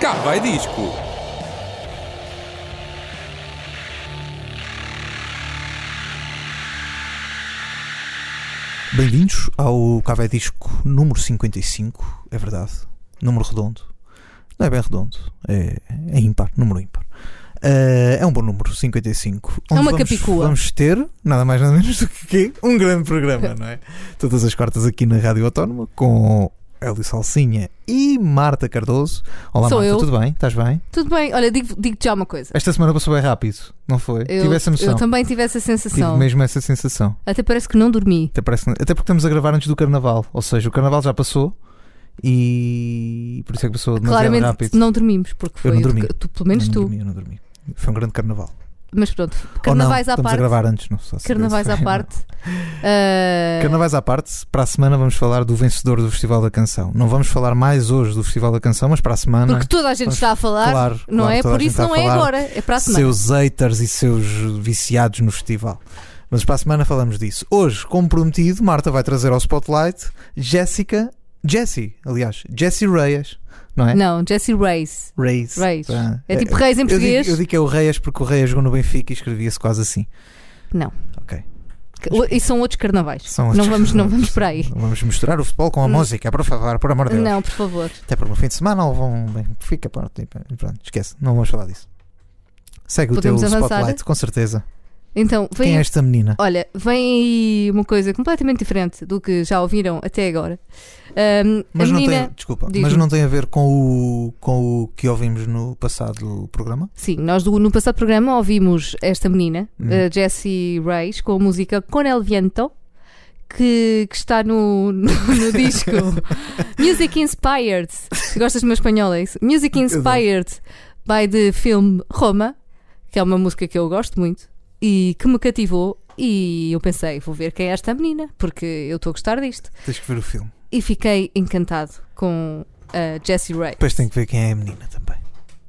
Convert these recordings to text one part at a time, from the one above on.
Cá vai disco. Bem-vindos ao Café Disco número 55, é verdade. Número redondo. Não é bem redondo, é, é ímpar, número ímpar. Eh, é um bom número, 55. É onde uma vamos, capicua. Vamos ter, nada mais nada menos do que quê? um grande programa, não é? Todas as quartas aqui na Rádio Autónoma, com Hélio Salsinha e Marta Cardoso. Olá, Sou Marta, eu. tudo bem? Estás bem? Tudo bem, olha, digo- digo-te já uma coisa. Esta semana passou bem rápido, não foi? Eu, Tive essa noção. eu também tive essa Tive sensação. mesmo essa sensação. Até parece que não dormi. Até, parece- até porque estamos a gravar antes do carnaval. Ou seja, o carnaval já passou e por isso é que passou demasiado Claramente rápido. não dormimos, porque Eu foi não o dormi. que- tu, pelo menos não tu. Dormi, eu não dormi. Foi um grande carnaval. Mas pronto, carnavais não, à parte. a gravar antes, não só Carnavais à parte. ah, Carnavais à parte, para a semana vamos falar do vencedor do Festival da Canção. Não vamos falar mais hoje do Festival da Canção, mas para a semana. Porque toda a gente Vamos- está a falar, claro, não claro, é? Por isso não é agora, é para a semana. seus haters e seus viciados no festival. Mas para a semana falamos disso. Hoje, como prometido, Marta vai trazer ao Spotlight Jéssica, Jessie, aliás, Jessie Reyes, não é? Não, Jesse Reis. Reis. Reis. Tá. É tipo Reis em eu digo, português. eu digo que é o Reis porque o Reis jogou no Benfica e escrevia-se quase assim. Não. Ok. E são outros carnavais. São não, outros vamos, não carnavais. vamos por aí. Não Vamos misturar o futebol com a Não. música, por favor, por amor de Deus. Não, por favor. Até porque no fim de semana ou vão bem, fica tipo, pronto, esquece, não vamos falar disso. Segue Podemos o teu avançar? spotlight, com certeza. Então, vem Quem é esta menina? Olha, vem aí uma coisa completamente diferente do que já ouviram até agora. Ahm, Mas a não menina, tem, desculpa, mas não tem a ver com o, com o que ouvimos no passado programa? sim, nós do- no passado programa ouvimos esta menina, Hum. a Jessie Reis, com a música Con el Viento, que, que está no, no, no disco Music Inspired. Gostas do meu espanhol, é isso? Music Inspired by the film Roma, que é uma música que eu gosto muito e que me cativou. E eu pensei, vou ver quem é esta menina, porque eu estou a gostar disto. Tens que ver o filme. e fiquei encantado com a Jessie Ray. Depois tem que ver quem é a menina também.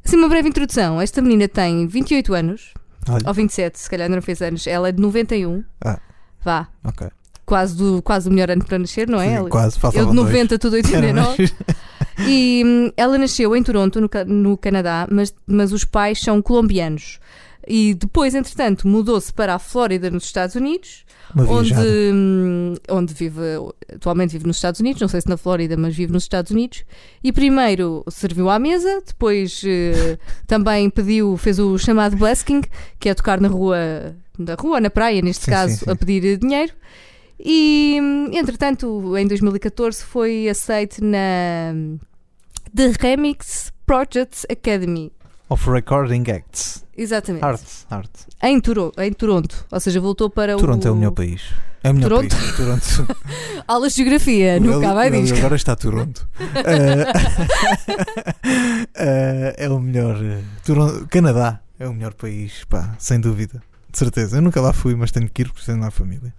Assim, uma breve introdução. Esta menina tem 28 anos, Olha, ou 27, se calhar não fez anos. Ela é de 91. Ah. Vá, ok. quase, do, quase o melhor ano para nascer, não é? Sim, quase, eu de dois. 90, tudo Era 89. mais- E hum, ela nasceu em Toronto, no, no Canadá, mas, mas os pais são colombianos. E depois, entretanto, mudou-se para a Flórida, nos Estados Unidos, onde, hum, onde vive, atualmente vive nos Estados Unidos, não sei se na Flórida, mas vive nos Estados Unidos. E primeiro serviu à mesa, depois eh, também pediu, fez o chamado busking, que é tocar na rua, na rua, na praia, neste Sim, caso, sim, sim. a pedir dinheiro. E hum, entretanto, em 2014 foi aceite na The Remix Projects Academy. Of Recording Acts. Exatamente. Art, art. Em, Toro em Toronto. Ou seja, voltou para Toronto o. é o melhor país. É o melhor Toronto? país. Toronto. Aulas de Geografia, Ele- nunca vai ele disto. Agora está Toronto. Eh, é o melhor. eh, Toronto, Canadá é o melhor país, pá, sem dúvida. De certeza. Eu nunca lá fui, mas tenho que ir porque tenho lá a família.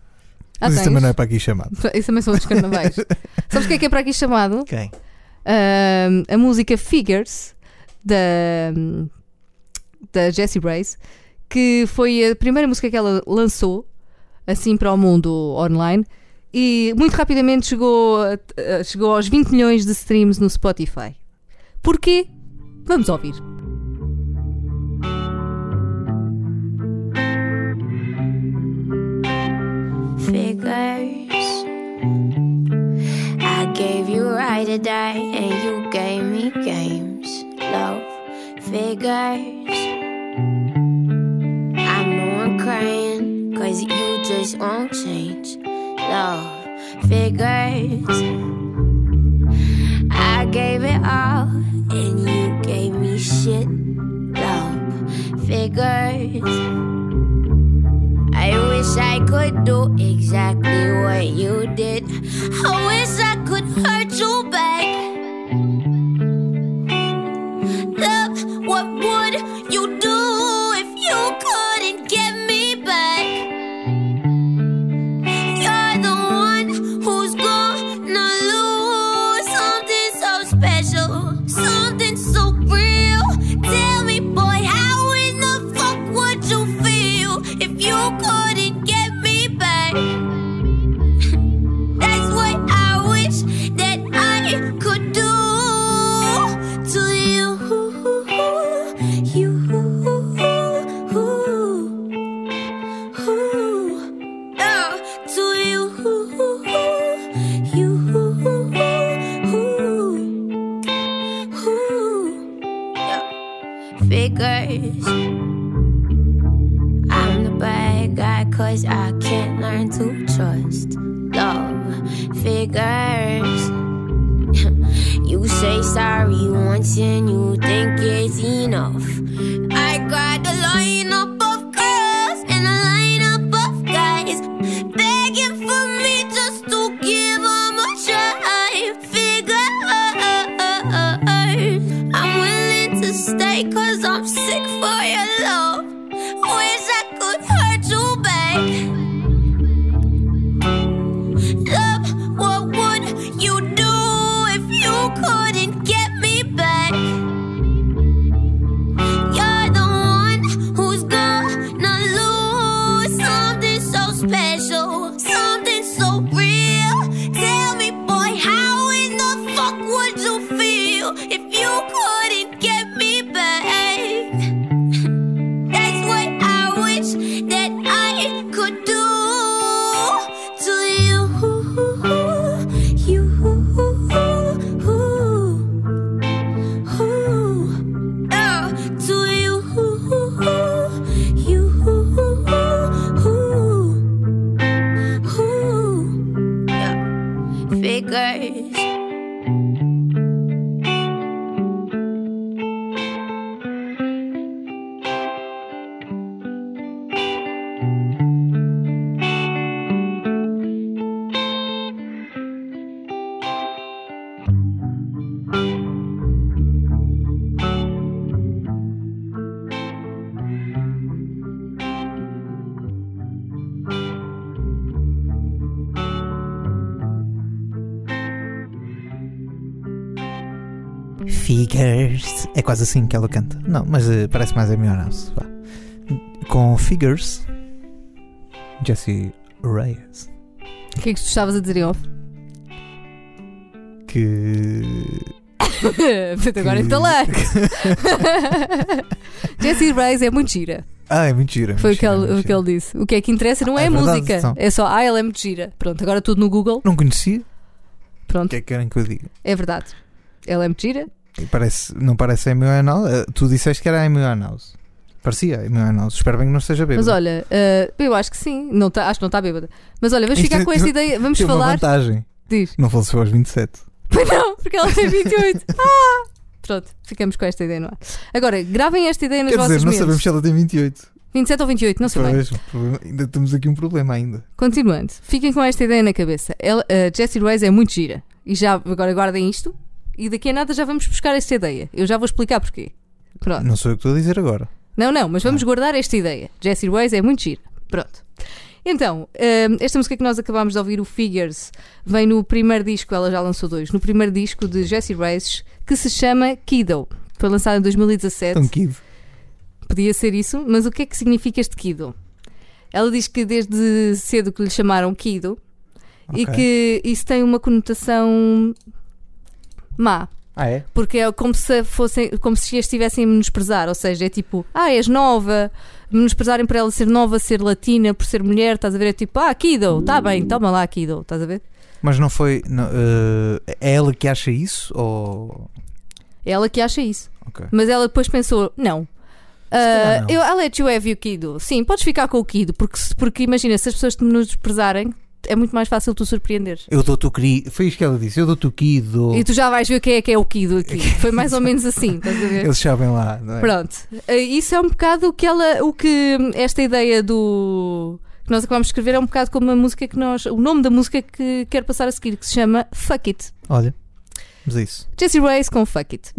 Ah, mas isso tens? também não é para aqui chamado. Isso também são outros carnavais. Sabes o que é que é para aqui chamado? Quem? Ahm, a música Figures da, da Jessie Brace, que foi a primeira música que ela lançou assim para o mundo online e muito rapidamente chegou, a- a- chegou aos 20 milhões de streams no Spotify. Porquê? Vamos ouvir. figures. I gave you right to die, and you gave me games. Love figures. I know I'm crying, cause you just won't change. Love figures. I gave it all, and you gave me shit. Love figures. I wish I could do exactly what you did. I wish I could hurt you back. Love, what would you do figures. you say sorry once and you Figures. É quase assim que ela canta. Não, mas eh, parece mais a vá. Com Figures, Jessie Reyes. O que é que tu estavas a dizer em off? Que. Portanto, agora Que- entalei. Jessie Reyes é muito gira. Ah, é mentira. Foi o que, mentira, ele, o que ele disse. O que é que interessa não é, É a verdade, música. então. É só, ah, ela é muito gira. Pronto, agora tudo no Google. Não conhecia. O Pronto, que é que querem que eu diga? é verdade. Ela é muito gira. Parece, não parece a Amy House. Eh, Tu disseste que era a Amy House. Parecia a Amy House. Espero bem que não esteja bêbado. Mas olha, eh, eu acho que sim. Não tá, acho que não está bêbada. Mas olha, vamos Isto ficar é- com esta ideia. Vamos Tem uma falar. vantagem. Diz. Não faleceu aos 27. Pois não, porque ela tem 28. ah! Pronto, ficamos com esta ideia no ar. Agora, gravem esta ideia nas Quer vossas dizer, não sabemos se ela tem 28. 27 ou 28, não sei bem. Pois, o problema- ainda temos aqui um problema ainda. Continuando, fiquem com esta ideia na cabeça. Ela, a Jessie Reyes é muito gira. E já agora guardem isto. E daqui a nada já vamos buscar esta ideia. Eu já vou explicar porquê. Pronto. Não sou eu que estou a dizer agora. Não, não, mas Ah. vamos guardar esta ideia. Jessie Reyes é muito gira. Pronto. Então, hum, esta música que nós acabámos de ouvir, o Figures, vem no primeiro disco, ela já lançou dois, no primeiro disco de Jessie Reyes, que se chama Kiddo. Foi lançado em 2017. Tão kid. Podia ser isso, mas o que é que significa este Kido? Ela diz que desde cedo que lhe chamaram Kido e Ok. que isso tem uma conotação má, Ah, é? porque é como se fossem, como se a estivessem a menosprezar, ou seja, é tipo, ah, és nova, menosprezarem por ela ser nova, ser latina, por ser mulher, estás a ver? É tipo, ah, Kido, tá bem, toma lá, Kido, estás a ver? Mas não foi. não, eh, é ela que acha isso? Ou. É ela que acha isso. Ok. Mas ela depois pensou: não. Ah, não. eu, I'll let you have you, Kido. Sim, podes ficar com o Kido, porque, porque imagina, se as pessoas te menosprezarem, é muito mais fácil tu surpreenderes. Eu dou-te o querido. Foi isto que ela disse. Eu dou-te o kido. E tu já vais ver quem é que é o Kido aqui. Foi mais ou menos assim, estás a ver? Eles sabem lá. Não é? Pronto. Ah, Isso é um bocado o que ela. O que esta ideia do. que nós acabamos de escrever é um bocado como a música que nós. o nome da música que quero passar a seguir, que se chama Fuck It. Olha. Vamos a isso. Jessie Reyes com Fuck It.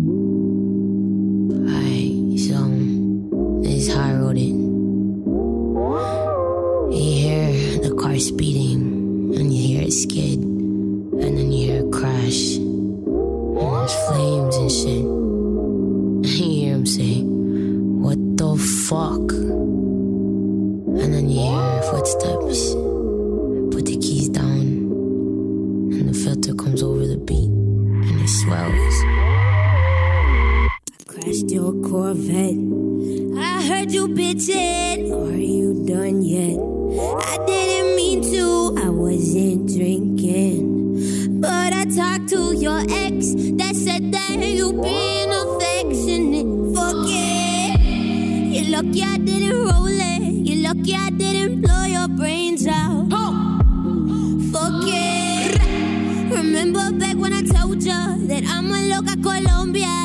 Alright, so this is how I wrote it. You hear the car speeding, it skid, and then you hear it crash, and there's flames and shit. And you hear him say, What the fuck? And then you hear footsteps. Put the keys down, and the filter comes over the beat, and it swells. Crashed your Corvette. I heard you bitching. Are you done yet? I didn't mean to. I wasn't drinking. But I talked to your ex that said that you been affectionate. Forget You're lucky I didn't roll it. You're lucky I didn't blow your brains out. Fuck it. Remember back when I told you that I'm a loca colombiana.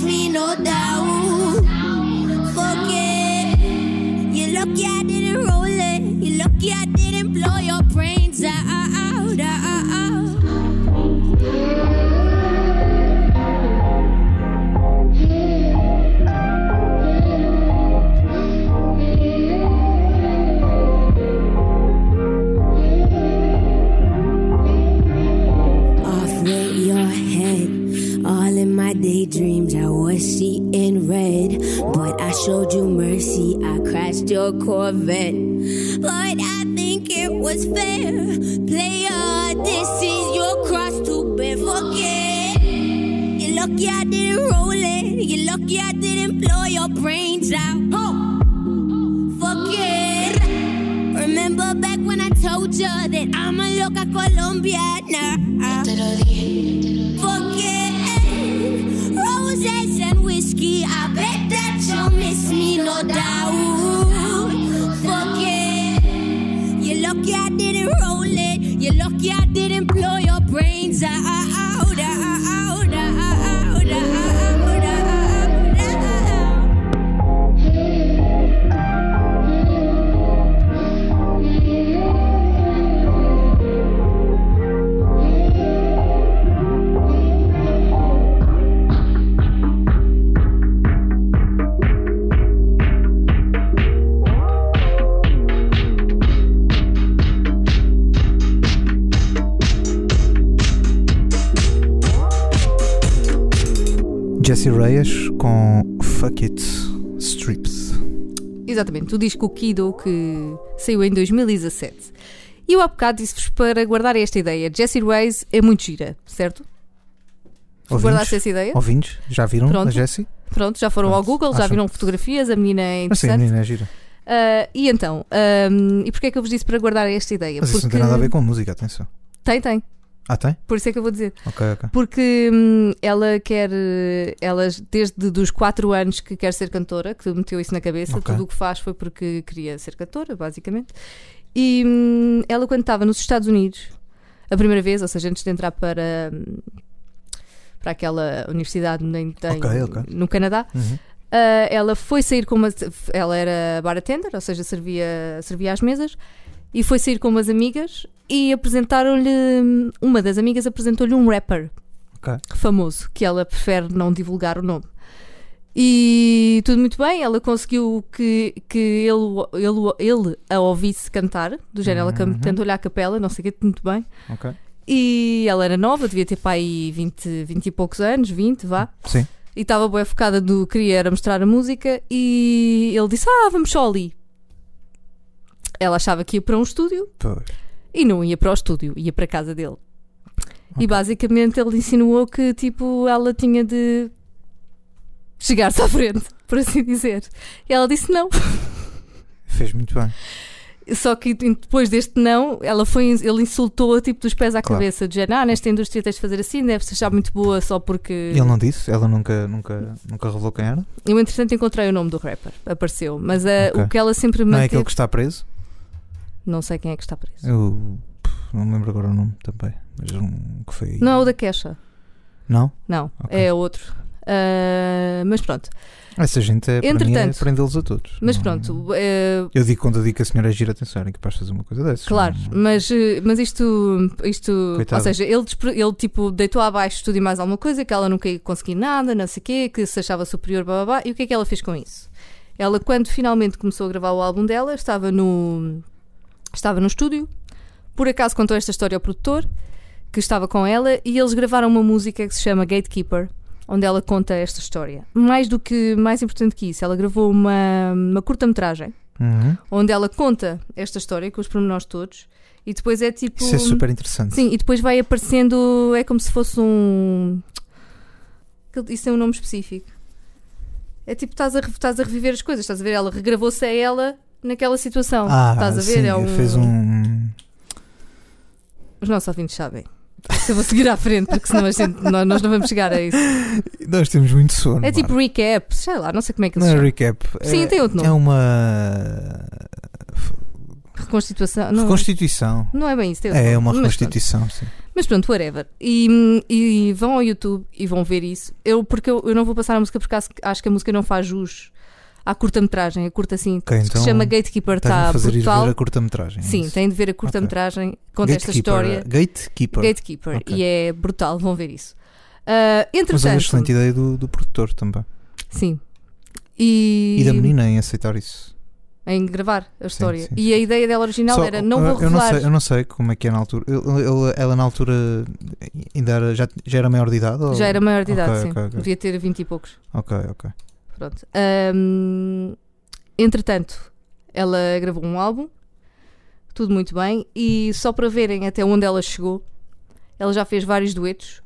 You'll miss me, no doubt. Fuck it. You're lucky I showed you mercy, I crashed your Corvette. But I think it was fair. Player, this is your cross to bear. Forget. You're lucky I didn't roll it. You're lucky I didn't blow your brains out. Fuck Forget. Remember back when I told you that I'm a loca colombiana. Forget me, no doubt. You're lucky I didn't roll it. You're lucky I didn't blow your brains out, Jessie Reyes com Fuck It Stripped. Exatamente, o disco Kido que saiu em 2017. E eu há bocado disse-vos para guardar esta ideia. Jessie Reyes é muito gira, certo? Guardaste essa ideia? Ouvintes? Já viram Pronto. a Jessie? Pronto, já foram ao Pronto, Google, já acham- viram fotografias, a menina é Mas sim, a interessante. menina é gira. Ah, e então, ahm, e porquê é que eu vos disse para guardar esta ideia? Mas isso não tem nada a ver com música, atenção. Tem, tem. Ah, tem? Por isso é que eu vou dizer. Ok, ok. Porque hum, ela quer, eh, ela desde dos 4 anos que quer ser cantora, que meteu isso na cabeça, Ok. tudo o que faz foi porque queria ser cantora, basicamente. E hum, ela, quando estava nos Estados Unidos, a primeira vez, ou seja, antes de entrar para, hum, para aquela universidade em, em- Ok, ok. no Canadá, Uhum. ah, ela foi sair com uma. Ela era bartender, ou seja, servia, servia às mesas, e foi sair com umas amigas e apresentaram-lhe. Uma das amigas apresentou-lhe um rapper Ok. famoso, que ela prefere não divulgar o nome. E tudo muito bem, ela conseguiu que, que ele, ele, ele a ouvisse cantar, do género, ela Uhum. can- cantou-lhe à capela, não sei o que, muito bem. E ela era nova, devia ter para aí 20, 20 e poucos anos, 20, vá. Sim. E estava bem focada do queria era mostrar a música e ele disse: Ah, vamos só ali. Ela achava que ia para um estúdio Pois. e não ia para o estúdio, ia para a casa dele. Ok. E basicamente ele insinuou que tipo ela tinha de chegar-se à frente, por assim dizer. E ela disse não. Fez muito bem. Só que depois deste não, ela foi, ele insultou-a tipo dos pés à Claro. cabeça, de género, ah, nesta indústria tens de fazer assim, deves achar muito boa só porque. Ele não disse? Ela nunca, nunca, nunca revelou quem era? Eu, entretanto, encontrei o nome do rapper, apareceu. Mas eh, Ok. o que ela sempre Não é manteve. aquele que está preso? Não sei quem é que está preso. Eu não me lembro agora o nome também. Mas um que foi. Não é o da Kesha. Não? Não, Ok. é outro. Ah, mas pronto. Essa gente é é Entretanto. prendê-los a todos. Mas Não- pronto, eh, Eu digo quando eu digo que a senhora é gira, atenção, era capaz de fazer uma coisa dessas. Claro, Não- mas, eh, mas isto, isto Coitada. ou seja, ele, ele tipo deitou abaixo tudo e mais alguma coisa, que ela nunca ia conseguir nada, não sei o quê, que se achava superior, blá, blá, blá. e o que é que ela fez com isso? Ela, quando finalmente começou a gravar o álbum dela, estava no, estava no estúdio, por acaso contou esta história ao produtor, que estava com ela, e eles gravaram uma música que se chama Gatekeeper, onde ela conta esta história. Mais do que, mais importante que isso, ela gravou uma, uma curta-metragem, Uhum. onde ela conta esta história com os pormenores todos e depois é tipo. Isso é super interessante. Sim, e depois vai aparecendo. É como se fosse um. Isso tem um nome específico. É tipo, estás a, estás a reviver as coisas, estás a ver? Ela regravou-se a ela naquela situação. Ah, estás a ver? sim, é um... fez um. Os nossos ouvintes sabem. Se eu vou seguir à frente, porque senão gente, nós, não vamos chegar a isso. Nós temos muito sono. É tipo Marta. recap, sei lá, não sei como é que Não se é recap. Sim, é, tem outro nome. É uma Reconstituição. Não, reconstituição. não é bem isso. Tem outro É nome. uma Mas reconstituição, sim. Mas pronto, whatever. E, e vão ao YouTube e vão ver isso. Eu, porque eu, eu não vou passar a música porque acho, acho que a música não faz jus à curta-metragem. A curta assim, Ok, que então se chama Gatekeeper, está ir brutal. ver a curta-metragem. é Sim, isso? têm de ver a curta-metragem. Conta esta história. Gatekeeper. Gatekeeper. Ok. E é brutal, vão ver isso. Ah, Mas é uma entretanto, excelente ideia do, do produtor também. sim. E, E da menina em aceitar isso. em gravar a história. sim, E a ideia dela original Só, era: não uh, vou eu, não revelar. sei, eu não sei como é que é na altura. Ele- ele- ela na altura ainda era, já, já era maior de idade? ou- Já era maior de idade, Ok, sim. ok, ok. Devia ter 20 e poucos. Ok, ok. Pronto. Ahm, entretanto, ela gravou um álbum, tudo muito bem, e só para verem até onde ela chegou, ela já fez vários duetos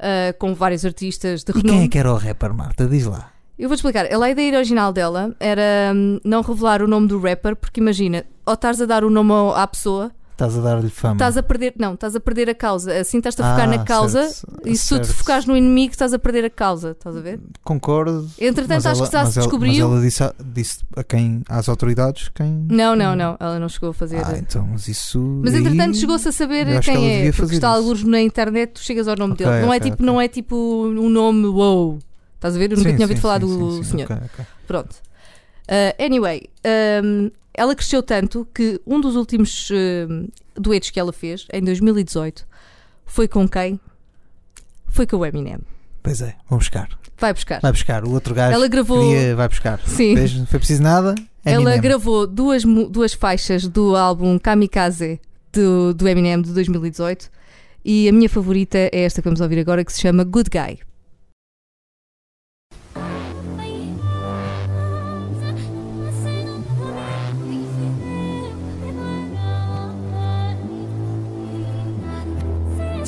ah, com vários artistas de E renome. quem é que era o rapper, Marta? Diz lá. Eu vou explicar. A ideia original dela era hum, não revelar o nome do rapper, porque imagina, ou estás a dar o nome à pessoa, Estás a dar-lhe fama. estás a perder, não, estás a perder a causa. Assim estás a focar Ah, na causa certo, e se tu te certo. focares no inimigo, estás a perder a causa. Estás a ver? Concordo. Entretanto, acho ela- que já se descobriu. Mas ela disse, a- disse a quem, às autoridades quem. Não, não, não. Ela não chegou a fazer. Ah, então, mas isso. Mas entretanto chegou-se a saber acho que quem é, porque está alguns na internet, tu chegas ao nome Ok, dele. Não é ok, tipo, ok. não é tipo um nome wow. Estás a ver? Eu nunca Sim, tinha ouvido sim, falar sim, do senhor. Pronto. Uh, anyway, um, ela cresceu tanto que um dos últimos um, duetos que ela fez, em 2018, foi com quem? Foi com o Eminem. Pois é, vou buscar. Vai buscar. Vai buscar. O outro gajo Ela gravou- queria, vai buscar. Sim. Não foi preciso nada. Ela Eminem. gravou duas, duas faixas do álbum Kamikaze do, do Eminem de 2018 e a minha favorita é esta que vamos ouvir agora que se chama Good Guy.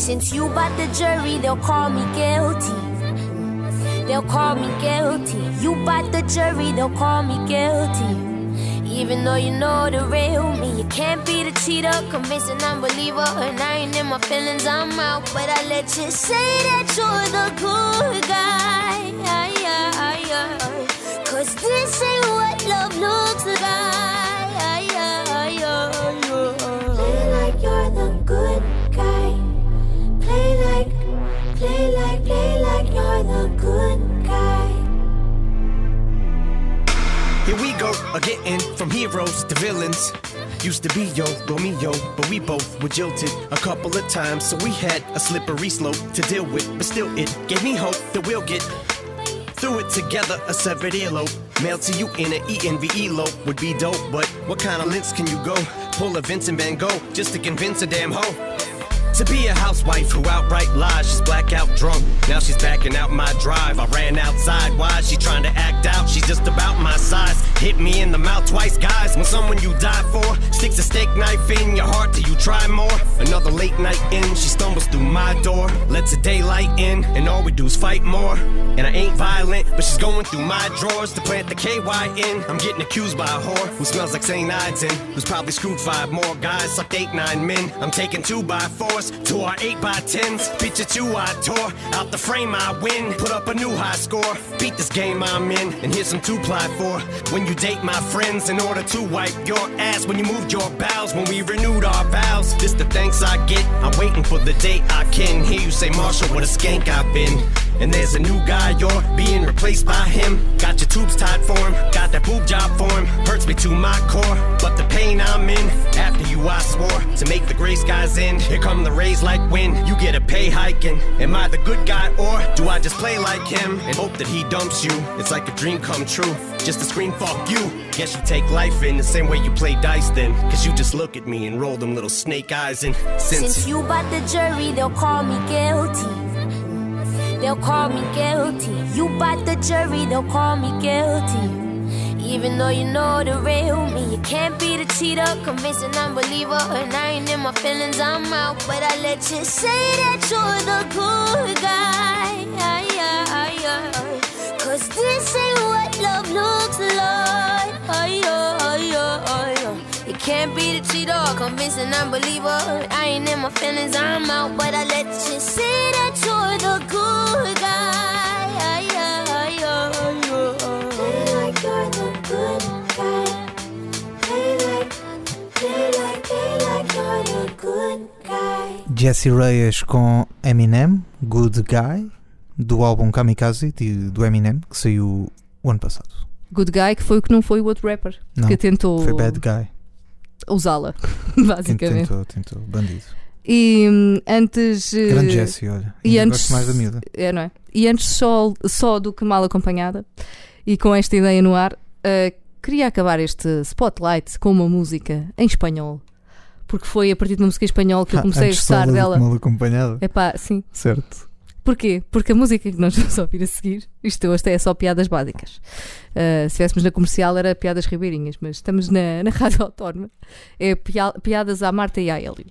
Since you bought the jury, they'll call me guilty. They'll call me guilty. You bought the jury, they'll call me guilty. Even though you know the real me, you can't be the cheater, convincing unbeliever. And I ain't in my feelings, I'm out. But I let you say that you're the good guy. Cause this ain't what love looks like. Here we go, again from heroes to villains. Used to be yo, Romeo, but we both were jilted a couple of times, so we had a slippery slope to deal with. But still, it gave me hope that we'll get through it together. A severed earlobe, mailed to you in an ENVE lope would be dope. But what kind of lengths can you go? Pull a Vincent Van Gogh just to convince a damn hoe. To be a housewife who outright lies, she's blackout drunk. Now she's backing out my drive. I ran outside. Why is she trying to act out? She's just about my size. Hit me in the mouth twice, guys. When someone you die for sticks a steak knife in your heart, do you try more? Another late night in, she stumbles through my door. Lets the daylight in, and all we do is fight more. And I ain't violent, but she's going through my drawers to plant the KY in. I'm getting accused by a whore who smells like St. Ides who's probably screwed five more guys, sucked eight, nine men. I'm taking two by fours to our eight by tens. Bitch, it's you I tore. Out the frame I win. Put up a new high score. Beat this game I'm in, and here's some two ply for. When you date my friends in order to wipe your ass. When you moved your bowels, when we renewed our vows. This the thanks I get. I'm waiting for the day I can hear you say, Marshall, what a skank I've been. And there's a new guy, you're being replaced by him. Got your tubes tied for him, got that boob job for him. Hurts me to my core, but the pain I'm in. After you, I swore to make the gray skies end. Here come the rays like wind, you get a pay hiking. Am I the good guy, or do I just play like him and hope that he dumps you? It's like a dream come true, just a scream, fuck you. Guess you take life in the same way you play dice then. Cause you just look at me and roll them little snake eyes and since. Since you bought the jury, they'll call me guilty. They'll call me guilty. You bought the jury, they'll call me guilty. Even though you know the real me, you can't be the cheater, convincing unbeliever. And I ain't in my feelings, I'm out. But I let you say that you're the good guy. Cause this ain't what love looks like. You can't be the cheater, convincing unbeliever. I ain't in my feelings, I'm out. But I let Jesse Reyes com Eminem, Good Guy, do álbum Kamikaze de- do Eminem, que saiu o ano passado. Good Guy, que foi o que não foi o outro rapper Não, que tentou foi Bad Guy. usá-la, basicamente. tentou, tentou, bandido. E hum, antes. eh, Grande Jesse, olha. e antes- Gosto mais da miúda. É, não é? E antes só, só do que mal acompanhada, e com esta ideia no ar, eh, queria acabar este spotlight com uma música em espanhol. Porque foi a partir de uma música em espanhol que eu Ah, comecei a antes gostar do dela. Mal acompanhada. Epá, sim. Certo. Porquê? Porque a música que nós vamos ouvir a seguir, isto hoje é só piadas básicas. Uh, se estivéssemos na comercial era piadas ribeirinhas, mas estamos na, na Rádio Autónoma. É pia- piadas à Marta e à Hélio.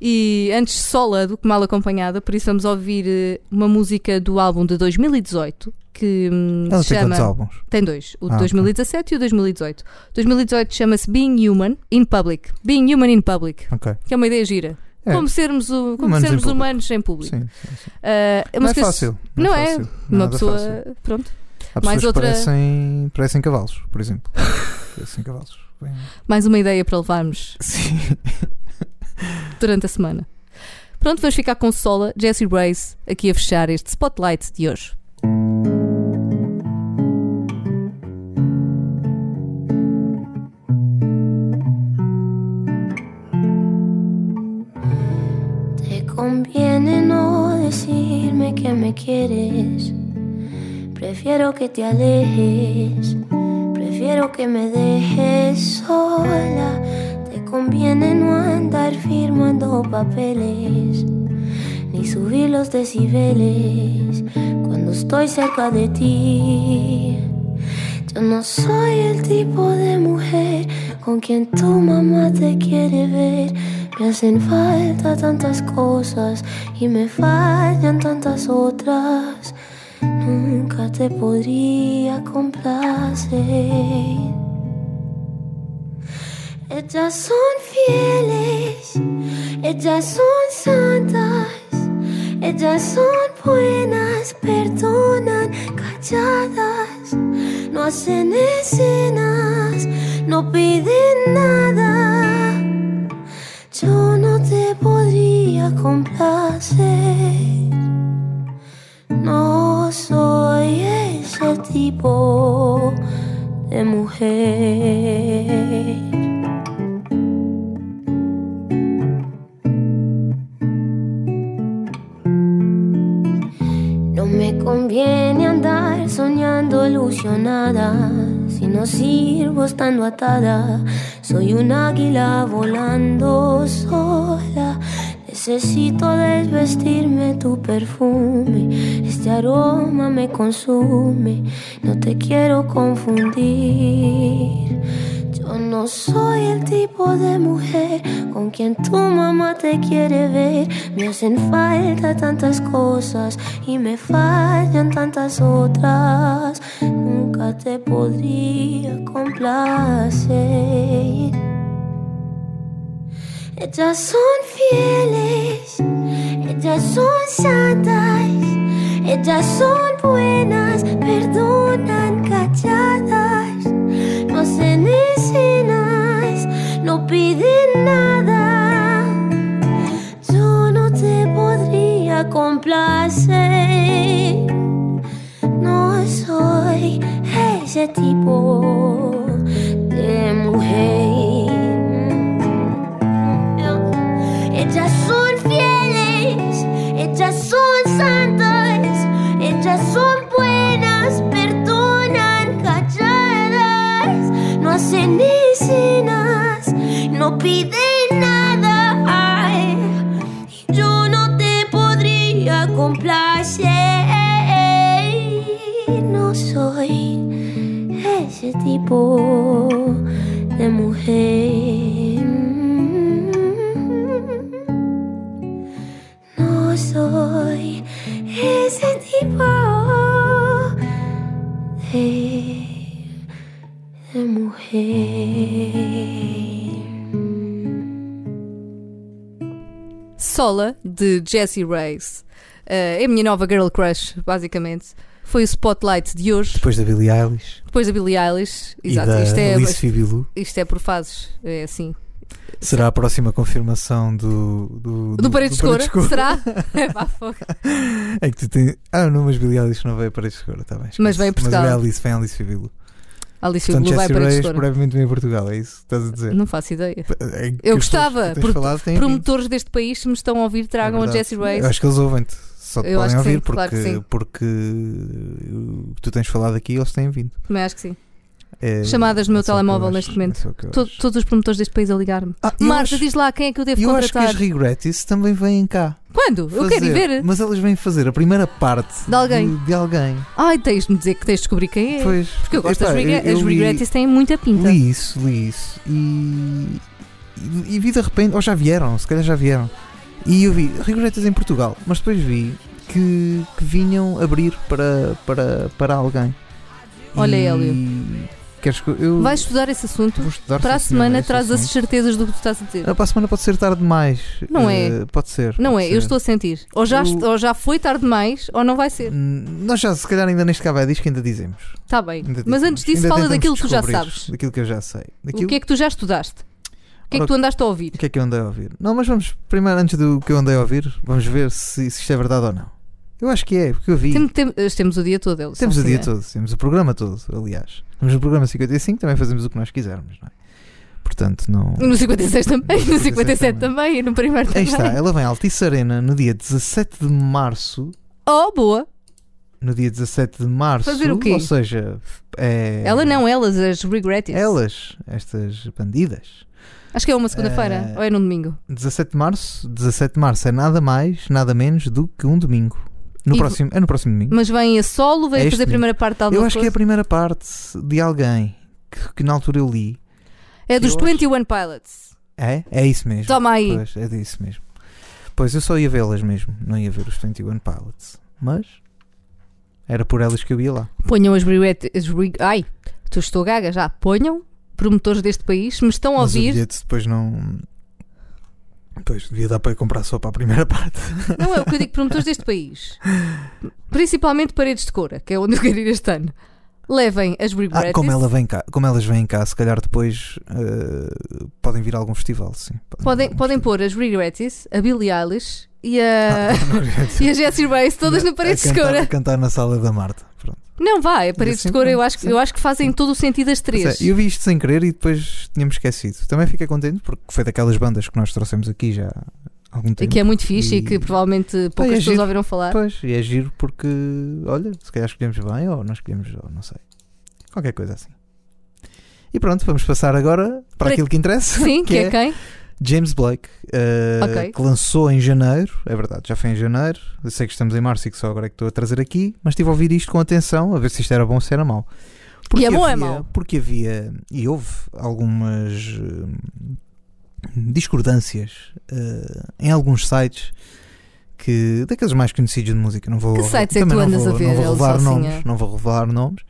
E antes sola do que mal acompanhada, por isso vamos ouvir eh, uma música do álbum de 2018 que hum, Ela se tem chama. quantos álbuns? Tem dois, o de Ah, ok. 2017 e o 2018. 2018 chama-se Being Human in Public. Being Human in Public, Ok. que é uma ideia gira. É. Como sermos, o- como Humanos em sermos público. humanos em público. Sim, sim, sim. Uh, é uma Não é fácil. Não é. fácil, não é Uma nada pessoa. fácil. Pronto. Há mais outra- parecem, parecem cavalos, por exemplo. parecem cavalos. Bem- Mais uma ideia para levarmos Sim. durante a semana. Pronto, vamos ficar com Sola, Jesse Brace, aqui a fechar este spotlight de hoje. Te conviene no decirme que me quieres. Prefiero que te alejes. Prefiero que me dejes sola. Te conviene no andar firmando papeles. Ni subir los decibeles cuando estoy cerca de ti. Yo no soy el tipo de mujer con quien tu mamá te quiere ver. Me hacen falta tantas cosas y me fallan tantas otras. Nunca te podría complacer. Ellas son fieles, ellas son santas, ellas son buenas, perdonan calladas, no hacen escenas, no piden nada. Yo no te podría complacer. No soy ese tipo de mujer. Si no sirvo estando atada, soy un águila volando sola. Necesito desvestirme tu perfume. Este aroma me consume. No te quiero confundir. Yo no soy el tipo de mujer con quien tu mamá te quiere ver. Me hacen falta tantas cosas y me fallan tantas otras. Nunca te podría complacer. Ellas son fieles, ellas son santas, ellas son buenas, perdonan calladas, no hacen escenas, no piden nada. Yo no te podría complacer, ese tipo de mujer. Ellas son fieles, ellas son santas, ellas son de Jessie Reyes. Eh, é a minha nova girl crush, basicamente. Foi o spotlight de hoje, Depois da Billie Eilish depois da Billie Eilish. e Exato, da isto é, Alice isto é por fases, é assim. Será a próxima confirmação do. Do, Do Paredes de Cor? Cor. Será? É pá. É que tu tens. Ah, não, mas Billie Eilish não veio a Paredes de Cor, está bem. Mas esquece. vem a Portugal. Mas vem a Alice, vem a Alice Fibilo. Alice Portanto, Fibolo vai para Descora. brevemente vem a Portugal, é isso que estás a dizer? Não faço ideia. É Eu gostava, que tens por- falado têm vindo. Promotores deste país, se me estão a ouvir, tragam É a. Jessie Reyes. Eu acho que eles ouvem-te. Só te Eu podem que sim, ouvir porque, claro porque o que tu tens falado aqui eles têm vindo. Também acho que sim. É- Chamadas no meu é eu telemóvel acho, neste é momento. só o que eu To- acho. todos os promotores deste país a ligar-me. Ah, eu Marta, acho- diz lá quem é que eu devo Eu acho que contratar. as Regretis também vêm cá. Quando? Eu quero ir fazer, ver. Mas elas vêm fazer a primeira parte De alguém. De, de alguém. Ai, tens de me dizer que tens de descobrir quem é. Pois, Porque eu gosto epá, das regret eu- eu As Regretis têm muita pinta. Li isso, li isso. E, e, e vi de repente, ou já vieram, se calhar já vieram. E eu vi Rigoretas em Portugal, mas depois vi que, que vinham abrir para, para, para alguém. Olha, e, Hélio. Queres que eu Vais estudar esse assunto? vou estudar Para a semana traz as certezas do que tu estás a dizer. Ah, Para a semana pode ser tarde demais. Não Eh, é. Pode ser. Não pode é, ser. eu estou a sentir. Ou já, Eu- ou já foi tarde demais, ou não vai ser. Hum, Nós já, se calhar, ainda neste cabo diz que ainda dizemos. Está bem. Ainda Mas antes disso, Ainda fala daquilo que tu já sabes. Daquilo que eu já sei. Daquilo, O que é que tu já estudaste? O que é que tu andaste a ouvir? O que é que eu andei a ouvir? Não, mas vamos, primeiro, antes do que eu andei a ouvir, vamos ver se, se isto é verdade ou não. Eu acho que é, porque eu vi. Tem- tem- temos o dia todo, Elson. Temos o dia é. todo, temos o programa todo, aliás. Temos o programa 55, também fazemos o que nós quisermos, não é? Portanto, não. No 56 também, no 57 também. e no primeiro Aí também. está, ela vem à Altice Arena no dia 17 de março. Oh, boa. No dia 17 de março. Fazer o quê? Ou seja, é. Ela não, elas, as Regretis. Elas, estas bandidas. Acho que é uma segunda-feira, Eh, ou é num domingo. 17 de março, 17 de março é nada mais, nada menos do que um domingo. No E- próximo, é no próximo domingo. Mas vem a solo, vem É fazer a primeira parte de alguma Eu acho que é a coisa. primeira parte de alguém que, que na altura eu li. É dos eu acho- 21 Pilots. É? É isso mesmo. Toma aí. Pois, é disso mesmo. Pois eu só ia vê-las mesmo, não ia ver os 21 Pilots. Mas era por elas que eu ia lá. Ponham as Regretis. As reg... Ai, tu estou gaga já. Ponham promotores deste país, me estão a Mas o ouvir. bilhete depois não. Pois, devia dar para comprar só para a primeira parte. Não é o que eu digo, promotores deste país. Principalmente Paredes de Cora, que é onde eu quero ir este ano. Levem as Regretis. Ah, como, ela vem cá, como elas vêm cá, se calhar depois eh, podem vir a algum festival, sim. Podem, algum podem festival. pôr as Regretis, a Billie Eilish e a, Ah, e a Jessie Race todas A- no Paredes a de cantar, Cora. a cantar na sala da Marta. Pronto. Não vai, a Paredes assim, de Cora eu acho, que- sim. eu acho que fazem todo o sentido as três. Pois é, eu vi isto sem querer e depois tínhamos esquecido. Também fiquei contente porque foi daquelas bandas que nós trouxemos aqui já algum E tempo. que é muito fixe e, E- que provavelmente poucas é pessoas giro. ouviram falar. Pois, e é giro porque, olha, se calhar escolhemos bem ou não escolhemos, ou não sei. Qualquer coisa assim. E pronto, vamos passar agora para Para- aquilo que interessa. Sim, que, é quem? James Blake, eh, Ok. que lançou em janeiro, é verdade, já foi em janeiro. Eu sei que estamos em março e que só agora é que estou a trazer aqui, mas estive a ouvir isto com atenção, a ver se isto era bom ou se era mau. E é bom é havia- mau? Porque havia, e houve algumas eh, discordâncias eh, em alguns sites que daqueles mais conhecidos de música, não vou Que sites é que tu andas vou, a ver, não vou revelar assim, nomes, é? não vou revelar nomes,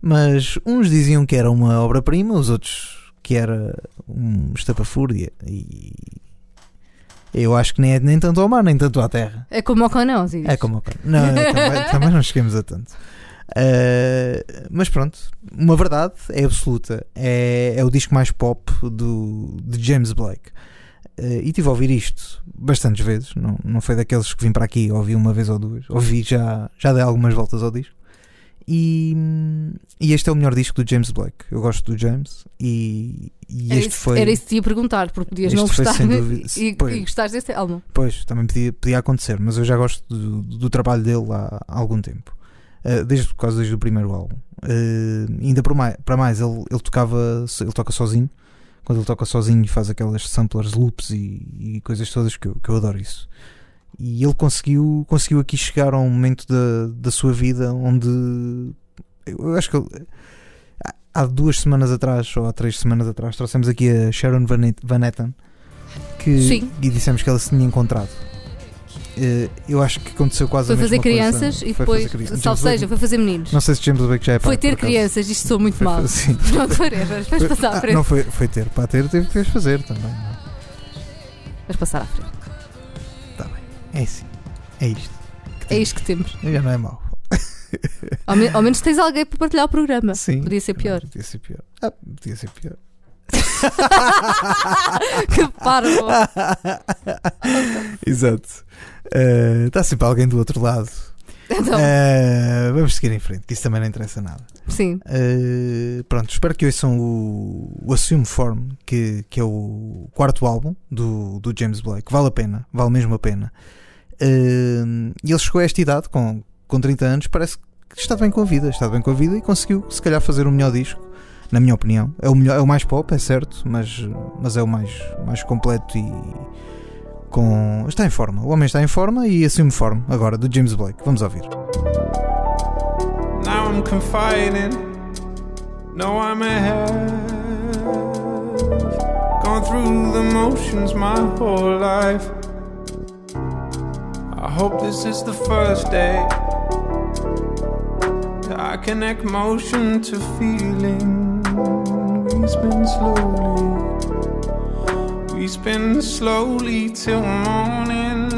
mas uns diziam que era uma obra-prima, os outros que era um estapafúrdia e eu acho que nem é nem tanto ao mar, nem tanto à terra. É como o Conose. É como o. Não, também, também não cheguemos a tanto. Uh, mas pronto, uma verdade é absoluta. É, é o disco mais pop do, de James Blake. Uh, e tive a ouvir isto bastantes vezes. Não, não foi daqueles que vim para aqui, ouvi uma vez ou duas. Ouvi já, já dei algumas voltas ao disco. E, e este é o melhor disco do James Blake. Eu gosto do James. E, e Era este isso, foi. era isso que te ia perguntar, porque podias não foi, gostar né? dúvida- e, pois. e gostares deste álbum. Pois, também podia, podia acontecer, mas eu já gosto do, do trabalho dele há, há algum tempo. Uh, desde, causa desde o primeiro álbum. Uh, ainda por mais, para mais, ele, ele tocava, ele toca sozinho. Quando ele toca sozinho faz aquelas samplers, loops e, e coisas todas que eu, que eu adoro isso. E ele conseguiu, conseguiu aqui chegar a um momento da, da sua vida onde eu acho que ele, há- duas semanas atrás, ou há três semanas atrás, trouxemos aqui a Sharon Van Etten que, Sim. e dissemos que ela se tinha encontrado. Eh, eu acho que aconteceu quase Foi a mesma fazer coisa. crianças e Foi depois, fazer seja, foi fazer meninos. Não sei se James Blake já é Foi pai, ter crianças, isto sou muito Foi mal. Sim. Pronto, whatever, vais Foi- passar à ah, frente. não foi, foi ter. Para ter, teve que fazer também. não é? Vais passar à frente. É assim. É isto. É isto que temos. Já não é mau. Ao, me- ao menos tens alguém para partilhar o programa. Sim. Podia ser pior. Podia ser pior. Ah, podia ser pior. que parvo! Exato. Eh, Está sempre alguém do outro lado. Então, Eh, vamos seguir em frente, que isso também não interessa nada. sim. Uh, pronto, espero que ouçam o, o Assume Form, que, que é o quarto álbum do, do James Blake. Vale a pena, vale mesmo a pena. Uh, e ele chegou a esta idade, com, com 30 anos, parece que está bem com a vida, está bem com a vida e conseguiu, se calhar, fazer o melhor disco, na minha opinião. É o, melhor, é o mais pop, é certo, mas, mas é o mais, mais completo e com. Está em forma. O homem está em forma e assume forma agora, do James Blake. Vamos ouvir. Now I'm confiding. No. Gone through the motions my whole life. I hope this is the first day. I connect motion to feeling. We spin slowly. We spin slowly till morning.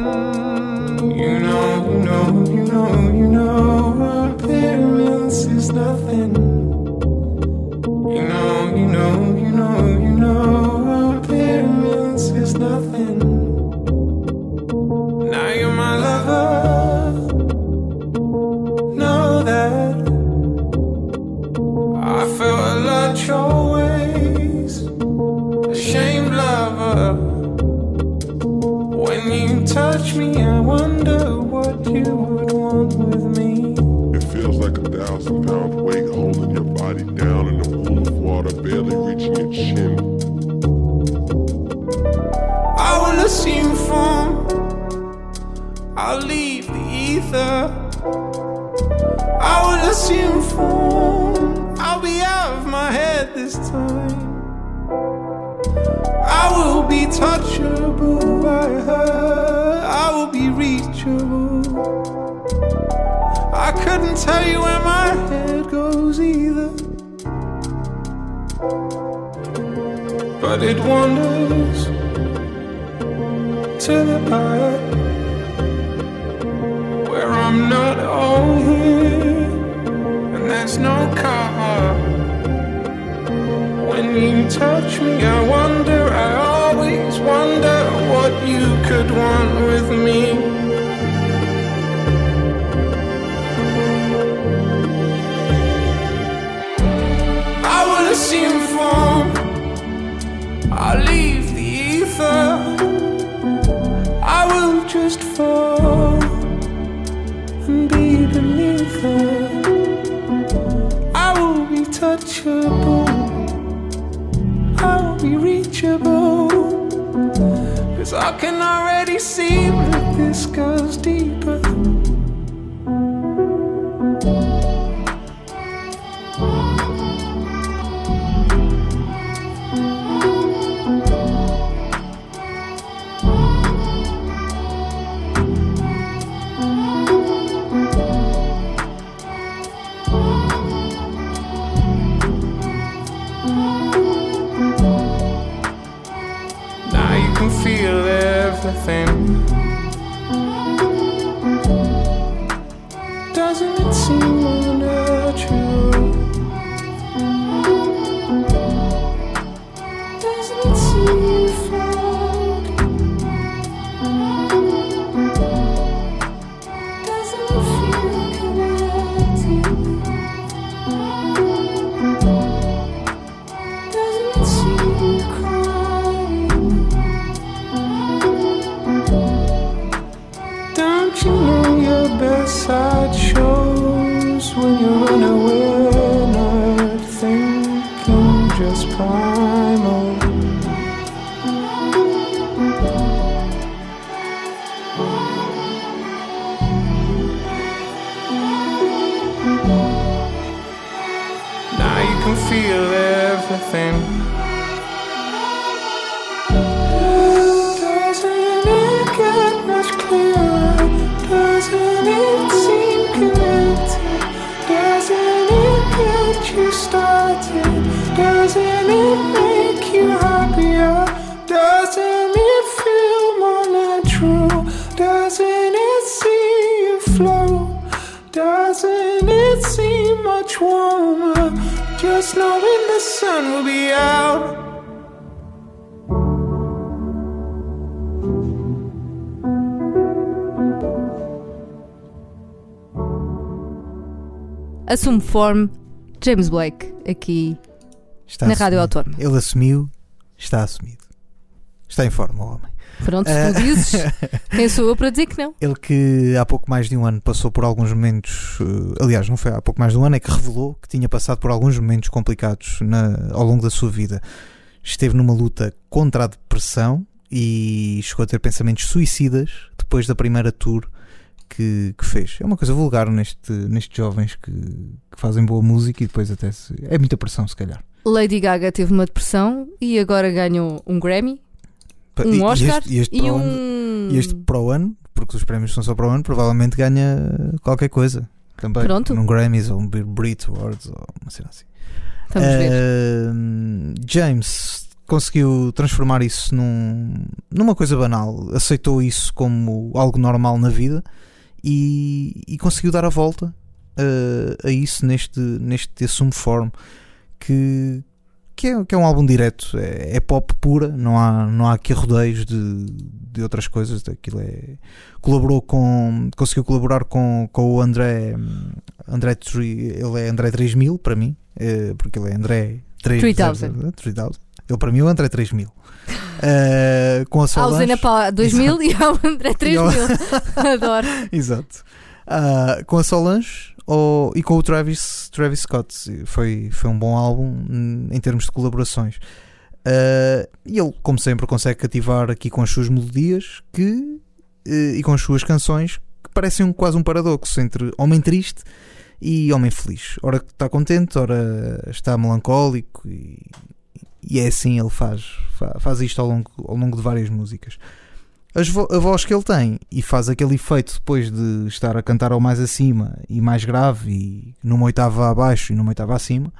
You know, you know, you know, you know, appearance is nothing. You know, you know, Ashamed lover. When you touch me, I wonder what you would want with me. It feels like a thousand pound weight holding your body down in a pool of water, barely reaching your chin. I will assume form. I'll leave the ether. I will assume form. I'll be out of my head this time. Be touchable by her. I will be reachable. I couldn't tell you where my head goes either. But it wanders to the part where I'm not all here and there's no cover. When you touch me, I wonder, you could want with me. I will assume form. I'll leave the ether. I will just fall and be beneath her. I will be touchable. I will be reachable. Cause I can already see that this goes deeper. Assume form. James Blake, aqui Está na Rádio. Autónoma. Ele assumiu, está assumido. Está em forma, o homem. Pronto, se Ah. tu dizes, quem sou eu para dizer que não? Ele que há pouco mais de um ano passou por alguns momentos, eh, aliás, não foi há pouco mais de um ano, é que revelou que tinha passado por alguns momentos complicados na- ao longo da sua vida. Esteve numa luta contra a depressão e chegou a ter pensamentos suicidas depois da primeira tour que, que fez. É uma coisa vulgar neste, nestes jovens que, que fazem boa música e depois até se. É muita pressão, se calhar. Lady Gaga teve uma depressão e agora ganhou um Grammy, um e- Oscar este, e este e ano- um. Este para o ano, porque os prémios são só para o ano, provavelmente ganha qualquer coisa. Também. Pronto. Num Grammys ou um Brit Awards ou uma cena assim. Vamos ver. Ahm, James conseguiu transformar isso num, numa coisa banal. Aceitou isso como algo normal na vida e, e conseguiu dar a volta ah, a isso neste, neste Assume Form que, que, é, que é um álbum direto, é, é pop pura, não há, não há aqui rodeios de, de outras coisas. Aquilo é, colaborou com, conseguiu colaborar com, com o André, André ele é André 3000 para mim, eh, porque ele é André 3000. 3000. 3000. Ele para mim é o André 3000. Eh, com a Há o Solange. Zena Pá 2000 e há o André 3000. Adoro. Exato. Ah, com a Solange ou- e com o Travis, Travis Scott. Foi, foi um bom álbum em termos de colaborações. Ah, e ele, como sempre, consegue cativar aqui com as suas melodias que, eh, e com as suas canções que parecem um- quase um paradoxo entre homem triste e homem feliz. Ora está contente, ora está melancólico e, e é assim ele faz, fa- faz isto ao longo, ao longo de várias músicas. As vo- a voz que ele tem e faz aquele efeito depois de estar a cantar ao mais acima e mais grave e numa oitava abaixo e numa oitava acima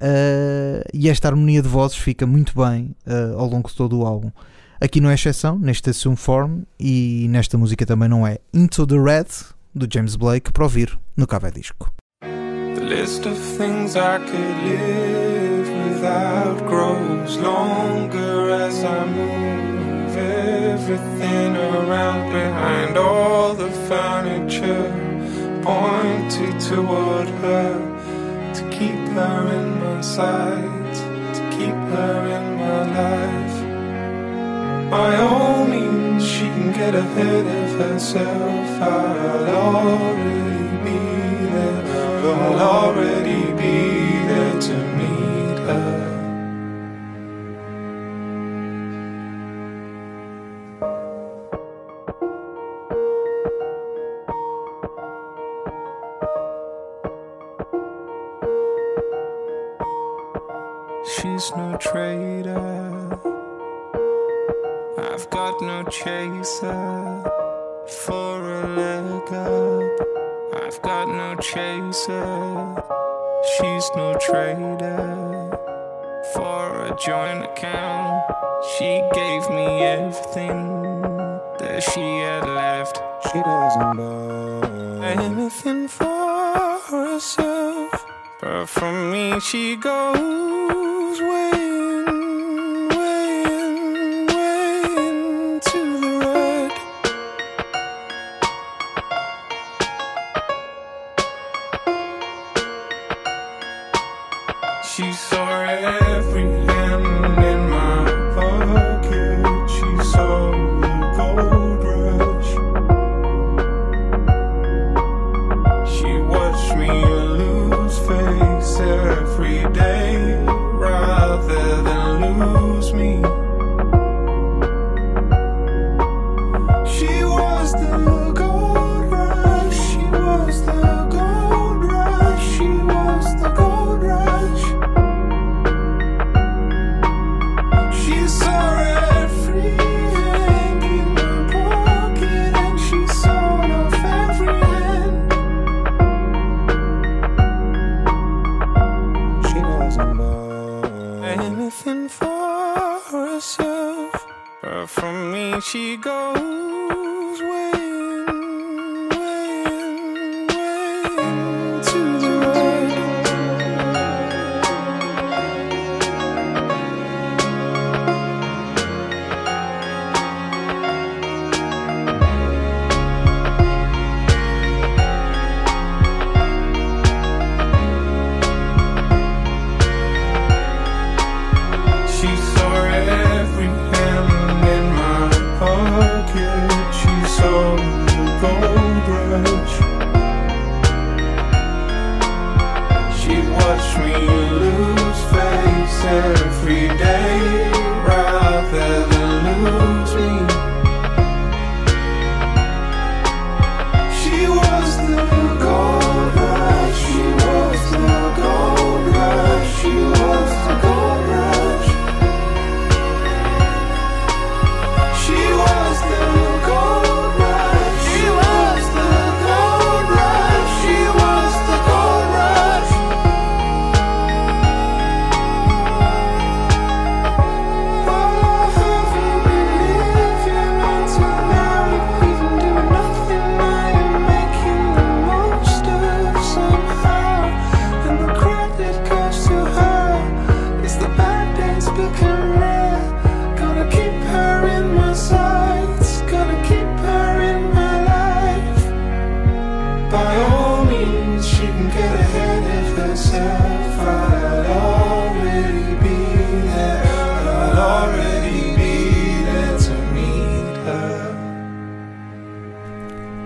eh, e esta harmonia de vozes fica muito bem eh, ao longo de todo o álbum. Aqui não é exceção, neste Assume Form e nesta música também não é. Into the Red do James Blake para ouvir no Café Disco. The list of things I could live without grows longer as I move everything around behind all the furniture pointed toward her to keep her in my sight, to keep her in my life. By all means, she can get ahead of herself. I'll already be there. I'll already be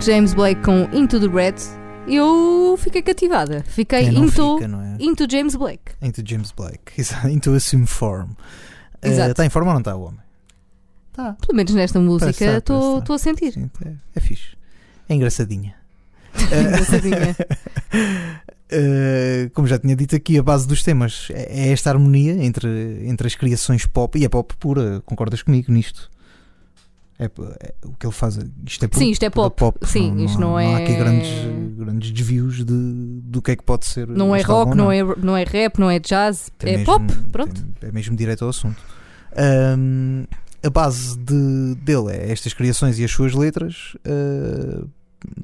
James Blake com Into the Red. Eu fiquei cativada. Fiquei into, fica, é? into James Blake. Into James Blake. Into assume form. Está em forma ou não está o homem? Está. Pelo menos nesta música estou a sentir. Sim, é, é fixe. É engraçadinha. Engraçadinha. Uh, como já tinha dito aqui, a base dos temas é é esta harmonia entre, entre as criações pop e a pop pura. Concordas comigo nisto? É, é- o que ele faz. Isto é, pu- Sim, isto é pura pop. Sim, isto não Não há é- aqui grandes, grandes desvios de, do que é que pode ser. Não é rock, não é, não é rap, não é jazz. Tem é mesmo- pop. Pronto. tem- é mesmo direto ao assunto. Ahm, a base de- dele é estas criações e as suas letras ah,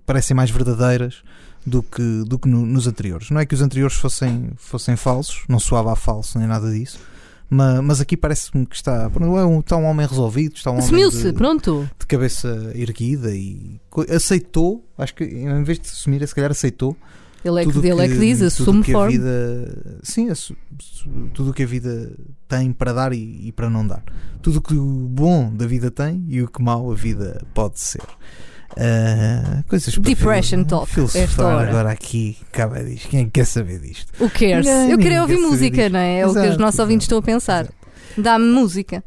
parecem mais verdadeiras do que, do que no- nos anteriores. Não é que os anteriores fossem, fossem falsos, não soava a falso nem nada disso. ma- Mas, aqui parece-me que está, é um, está um homem resolvido, está um homem de, pronto. de cabeça erguida e aceitou. Acho que em vez de assumir, se calhar aceitou Ele é que, tudo ele é que diz, tudo assume que forma. vida sim tudo o que a vida tem para dar e, e para não dar tudo o que o bom da vida tem e o que mau a vida pode ser Ah, coisas para Depression talk, filosofar agora aqui acaba disto quem é que quer saber disto O cares? Ninguém- Eu queria ouvir música, disto. não é? É o que os Exato, nossos ouvintes estão a pensar. Dá-me música.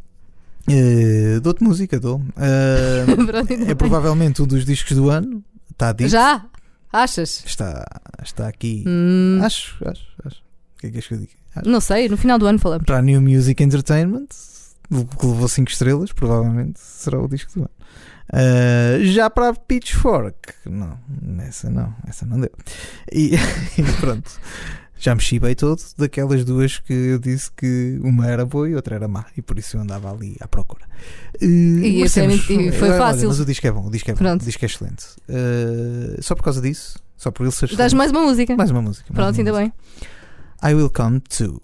Ah, dou-te música dou ainda é provavelmente um dos discos do ano está dito Já? Achas? está, está aqui Hum, acho, acho, acho o que é que és que eu digo? Acho. não sei, no final do ano falamos. para a New Music Entertainment, que levou 5 estrelas, provavelmente será o disco do ano. Ah, já para a Pitchfork, não, essa não, essa não deu. E, e pronto, já me chibei todo daquelas duas que eu disse que uma era boa e outra era má, e por isso eu andava ali à procura. E temos- muito- e foi olha, fácil. Mas o disco é bom, o disco é bom, Pronto. o disco é excelente. Ah, só por causa disso, só por ele ser Dás excelente. mais uma música. mais uma música. mais Pronto, uma ainda música. bem. I Will Come To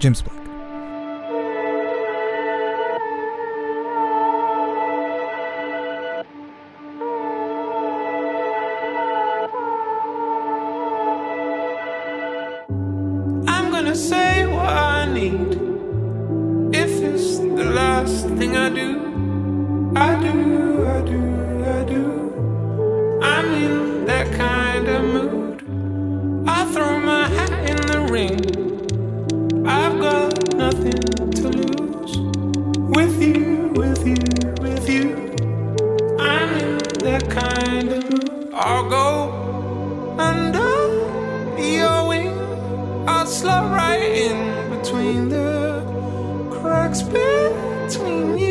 James Blake. I do, I do, I do, I do. I'm in that kind of mood. I throw my hat in the ring. I've got nothing to lose. With you, with you, with you. I'm in that kind of mood. I'll go under your wing. I'll slot right in between the cracks between you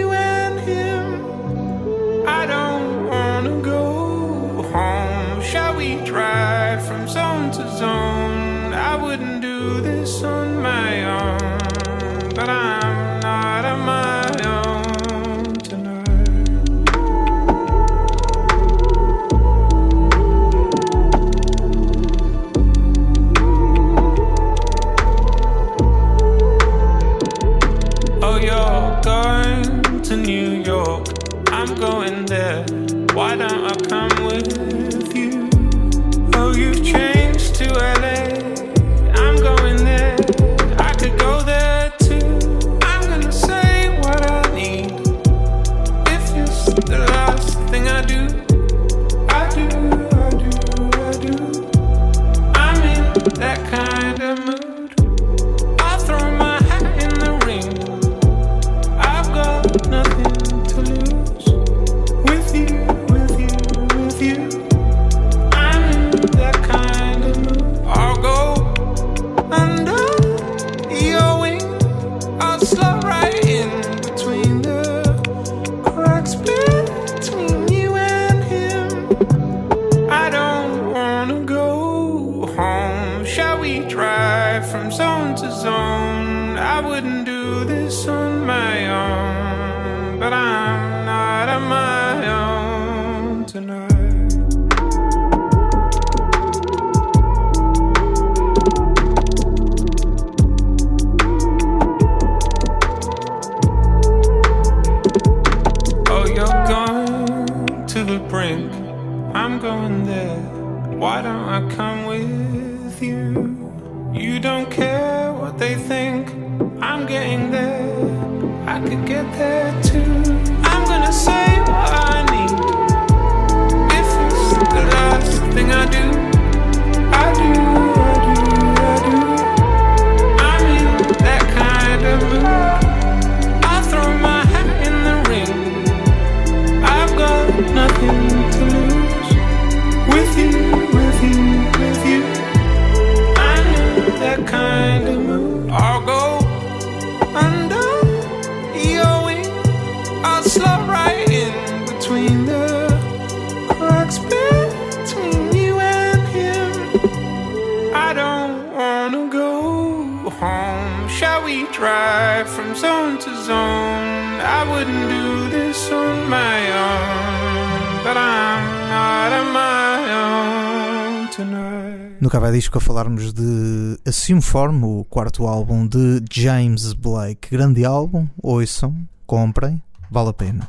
drive from zone to zone? I wouldn't do this on my own, but I'm not on my own tonight. No Café Disco a falarmos de Assume Form, o quarto álbum de James Blake. Grande álbum, ouçam, comprem, vale a pena.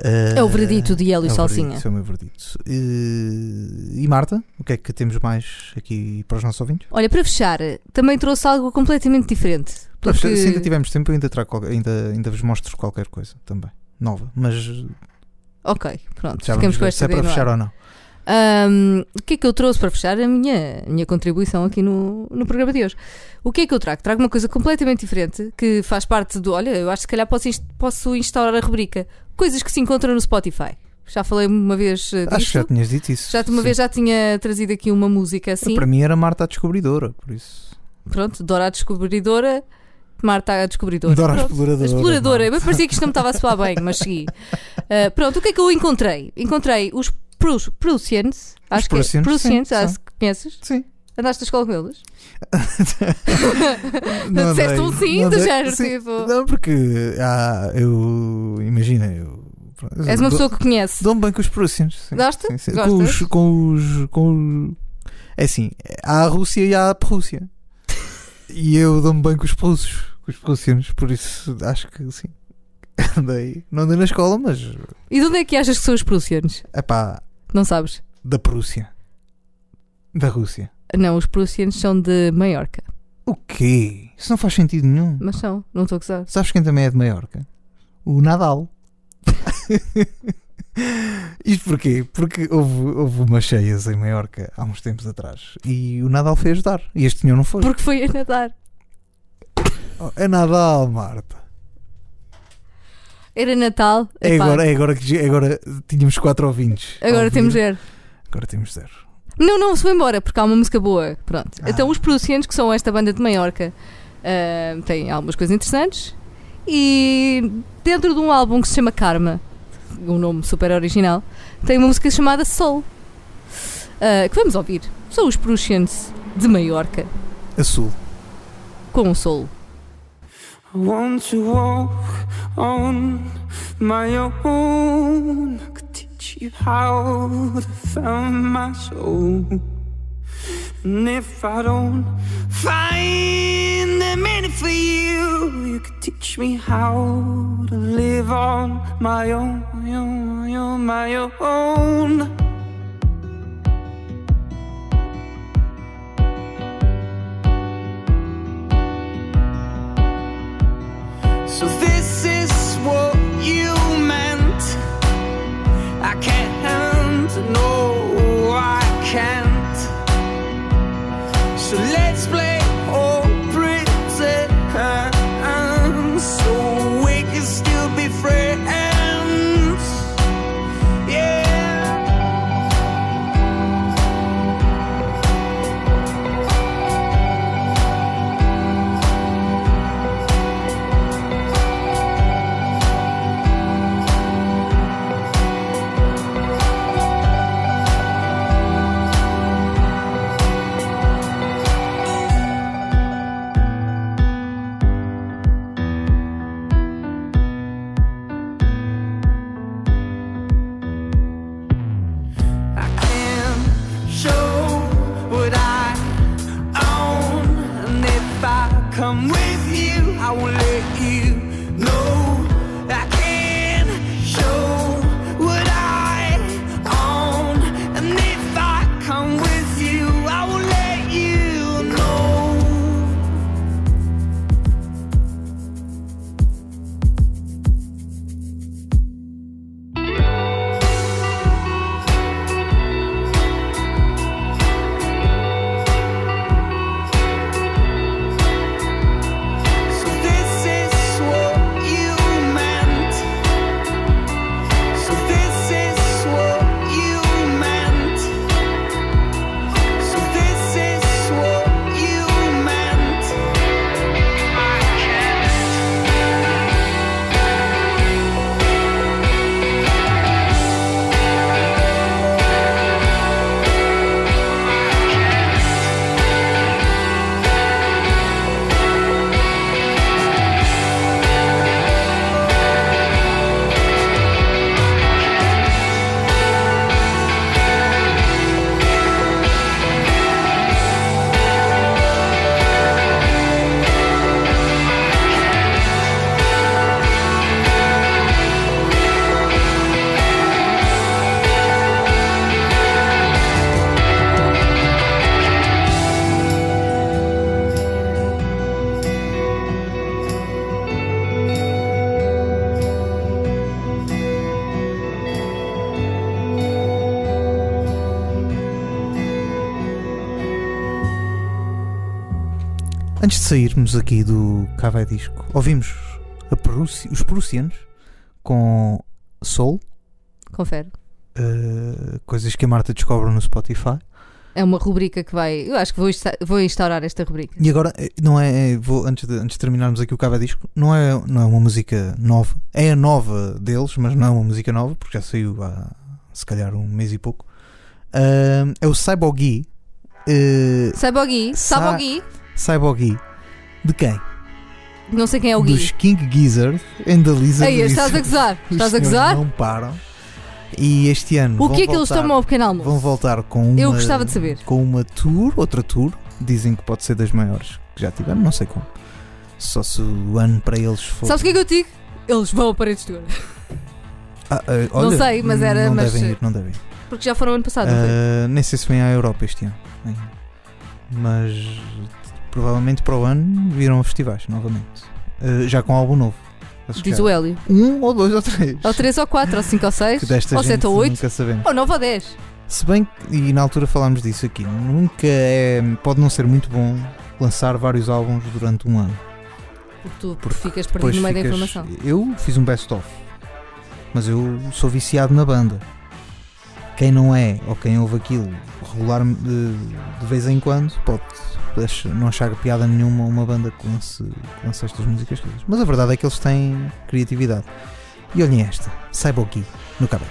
É o veredito de Hélio é Salsinha. veredito, é o meu veredito. E, e Marta, o que é que temos mais aqui para os nossos ouvintes? Olha, para fechar, também trouxe algo completamente diferente. Porque... Se ainda tivermos tempo, eu ainda, trago qualquer- ainda, ainda vos mostro qualquer coisa também. Nova, mas Ok, pronto, já ficamos com esta se é para fechar ou não. Ahm, o que é que eu trouxe para fechar a minha, a minha contribuição aqui no, no programa de hoje? O que é que eu trago? Trago uma coisa completamente diferente que faz parte do. Olha, eu acho que se calhar posso, posso instaurar a rubrica Coisas que se encontram no Spotify. Já falei uma vez eh, Acho que já tinhas dito isso. Já uma Sim. vez já tinha trazido aqui uma música assim. Para mim era Marta a descobridora, por isso. Pronto, Dora a Descobridora, Marta a Descobridora. Dora a Pronto. exploradora. A exploradora. Eu parecia que isto não me estava a soar bem, mas segui. Uh, pronto, o que é que eu encontrei? Encontrei os Prus- Prussians. Acho que é. Prussians, Prussians, sim, acho sim. que conheces? Sim. Andaste à escola com eles? Não Disseste um sim, do género, sim. tipo- Não, porque ah, eu. Imagina, eu. És uma pessoa que conhece. Dou-me bem com os Prussians. sim. Gosta? Sim, sim. Com os, com os. Com os. É assim, há a Rússia e há a Prússia. e eu dou-me bem com os prussos, com os prussianos, por isso acho que sim. Andei, não andei na escola, mas. E de onde é que achas que são os Prussians? É pá, Não sabes? da Prússia. Da Rússia. Não, os Prussians são de Maiorca. O quê? Isso não faz sentido nenhum. Mas são, não estou a gozar. Sabes quem também é de Maiorca? O Nadal. Isto porquê? Porque houve, houve umas cheias em Maiorca há uns tempos atrás e o Nadal foi ajudar. E este senhor não foi. Porque foi a nadar. É Nadal, Marta. Era Natal. É Epá, agora, é agora que agora tínhamos quatro ouvintes. agora ouvir. temos zero. Agora temos zero. Não, não, se foi embora, porque há uma música boa. Pronto. Ah. Então, os Prussianos, que são esta banda de Maiorca, ah, têm algumas coisas interessantes. E dentro de um álbum que se chama Karma, um nome super original, tem uma música chamada Soul. ah, que vamos ouvir. São os Prussians de Maiorca, A sul. com o Soul. I want to walk on my own. I could teach you how to find my soul. And if I don't find the meaning for you, you could teach me how to live on my own, my own, my own. So this is what you meant. I can't, no, I can't. So let's play Antes de sairmos aqui do Cava Disco, ouvimos os Perucianos com Soul, Confere. eh, coisas que a Marta descobre no Spotify. É uma rubrica que vai. Eu acho que vou, vou instaurar esta rubrica. E agora, eh, não é, é- vou, antes, de, antes de terminarmos aqui o Cava Disco, não é, não é uma música nova, é a nova deles, mas não é uma música nova, porque já saiu há se calhar um mês e pouco. Ah, é o Cyborg uh, Cyborg, Sa- Cyborg, Cyborg de quem? não sei quem é o Gui. Dos King Gizzard and the Lizard Ei, estás a gozar? Os Estás a gozar? Não param. E este ano. O que é que eles tomam ao pequeno almoço? Vão voltar com uma. Eu gostava de saber. Com uma tour, outra tour. Dizem que pode ser das maiores que já tiveram, não sei como. Só se o ano para eles for. Sabes o que é que eu digo? Eles vão a paredes de ouro. Ah, ah, olha, sei, mas era- Não mas- devem ir, não devem. Porque já foram ano passado, não foi? Ah, nem sei se vem à Europa este ano. Mas provavelmente para o ano viram festivais novamente. Ah, já com álbum novo. a Diz o Hélio. Um ou dois ou três. Ou 3 ou 4, ou 5 ou 6, Que desta ou gente 7 ou 8, nunca sabemos. ou 9 ou 10. Se bem que, e na altura falámos disso aqui, nunca é. Pode não ser muito bom lançar vários álbuns durante um ano. Porque tu Porque ficas perdido no meio da informação. Eu fiz um best-of, mas eu sou viciado na banda. Quem não é, ou quem ouve aquilo regular de, de vez em quando, pode não achar piada nenhuma uma banda que lance, que lance estas músicas todas. Mas a verdade é que eles têm criatividade. E olhem esta, Cyborg no Cabo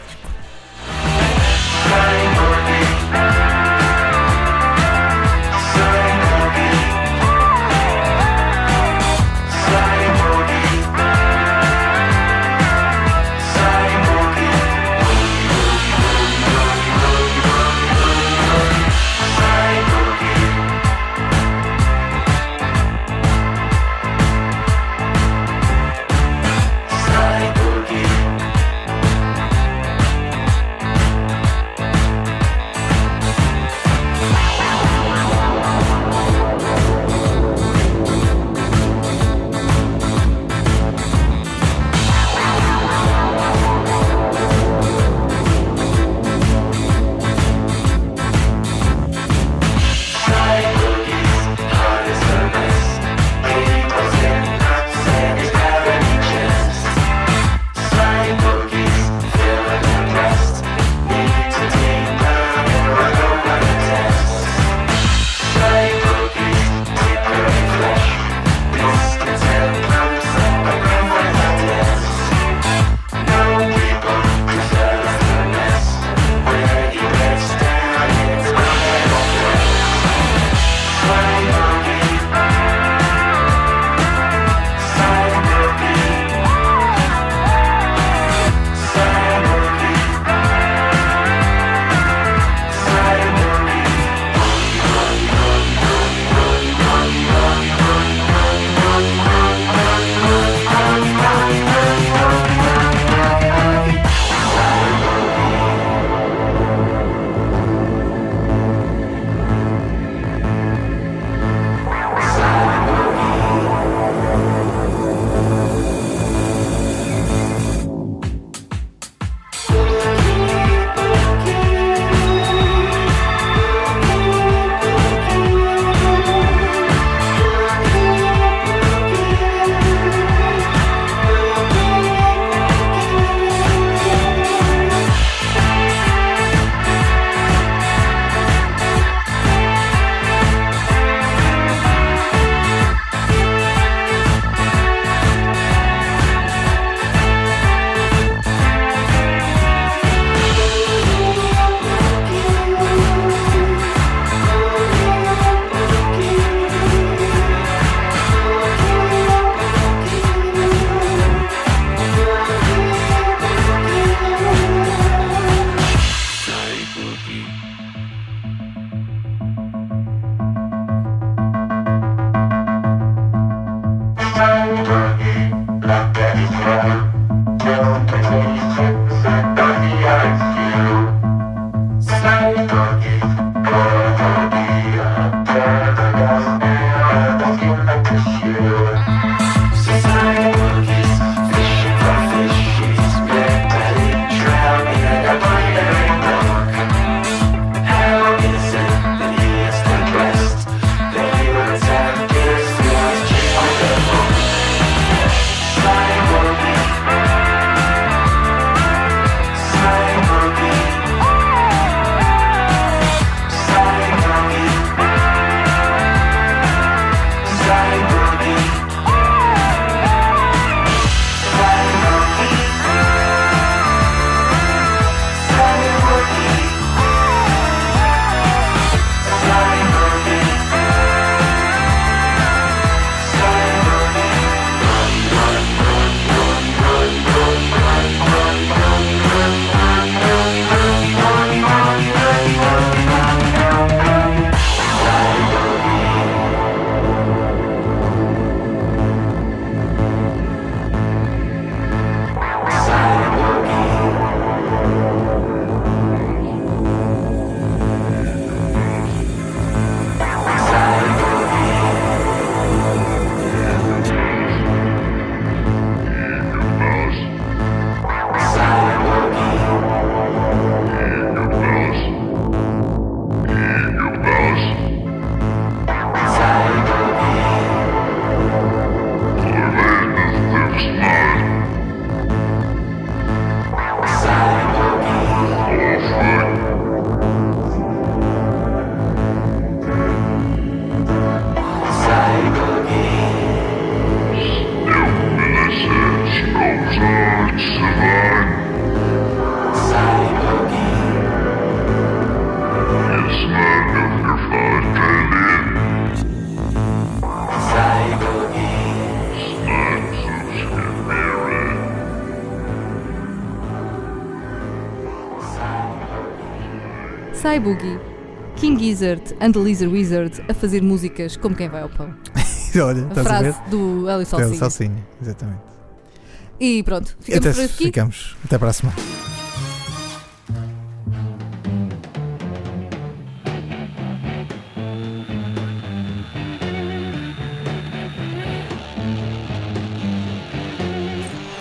Sai Boogie. King Gizzard and the Lizard Wizard a fazer músicas como quem vai ao pão. Olha, A estás a ver? frase do Hélio Tem Salsinha. Salsinha, exatamente. E pronto, ficamos Até por aqui. ficamos. Até para a semana.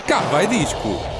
Cá vai disco.